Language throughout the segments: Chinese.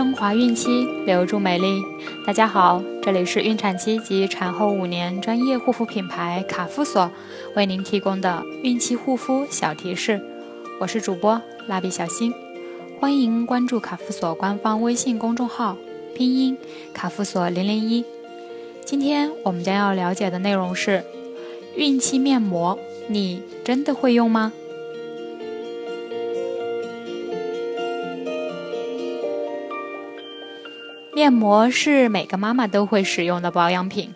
升华孕期，留住美丽。大家好，这里是孕产期及产后五年专业护肤品牌卡夫索为您提供的孕期护肤小提示。我是主播蜡笔小新，欢迎关注卡夫索官方微信公众号，拼音卡夫索零零一。今天我们将要了解的内容是孕期面膜，你真的会用吗？面膜是每个妈妈都会使用的保养品，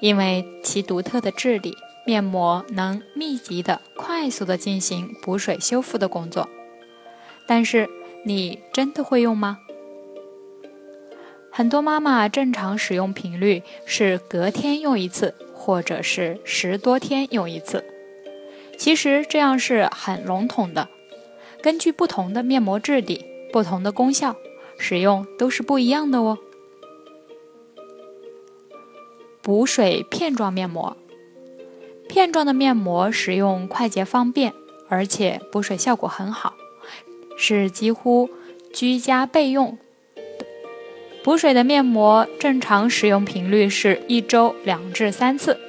因为其独特的质地，面膜能密集的、快速的进行补水修复的工作。但是，你真的会用吗？很多妈妈正常使用频率是隔天用一次，或者是十多天用一次。其实这样是很笼统的，根据不同的面膜质地、不同的功效。使用都是不一样的哦。补水片状面膜，片状的面膜使用快捷方便，而且补水效果很好，是几乎居家备用。补水的面膜正常使用频率是一周两至三次，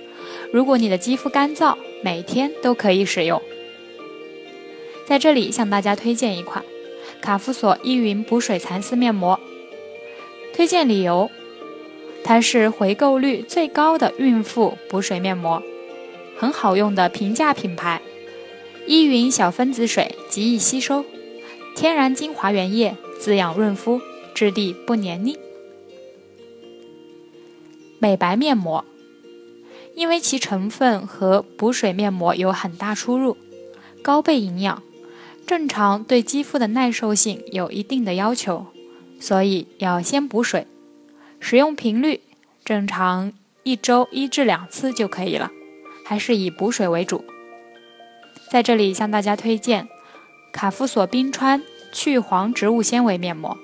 如果你的肌肤干燥，每天都可以使用。在这里向大家推荐一款。卡夫索依云补水蚕丝面膜，推荐理由：它是回购率最高的孕妇补水面膜，很好用的平价品牌。依云小分子水极易吸收，天然精华原液滋养润肤，质地不黏腻。美白面膜，因为其成分和补水面膜有很大出入，高倍营养。正常对肌肤的耐受性有一定的要求，所以要先补水。使用频率正常一周一至两次就可以了，还是以补水为主。在这里向大家推荐卡夫索冰川去黄植物纤维面膜，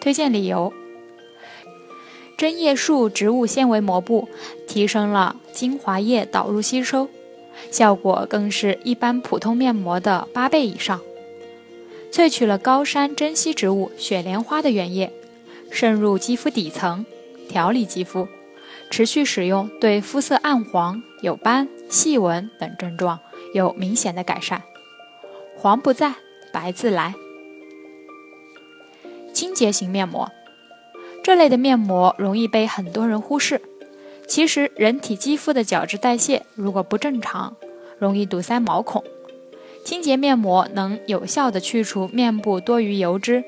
推荐理由：针叶树植物纤维膜布提升了精华液导入吸收，效果更是一般普通面膜的八倍以上。萃取了高山珍稀植物雪莲花的原液，渗入肌肤底层，调理肌肤。持续使用对肤色暗黄、有斑、细纹等症状有明显的改善。黄不在，白自来。清洁型面膜，这类的面膜容易被很多人忽视。其实，人体肌肤的角质代谢如果不正常，容易堵塞毛孔。清洁面膜能有效的去除面部多余油脂，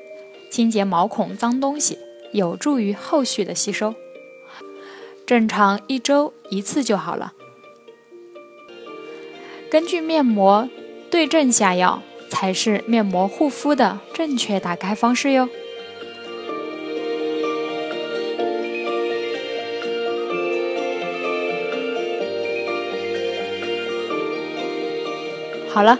清洁毛孔脏东西，有助于后续的吸收。正常一周一次就好了。根据面膜对症下药，才是面膜护肤的正确打开方式哟。好了。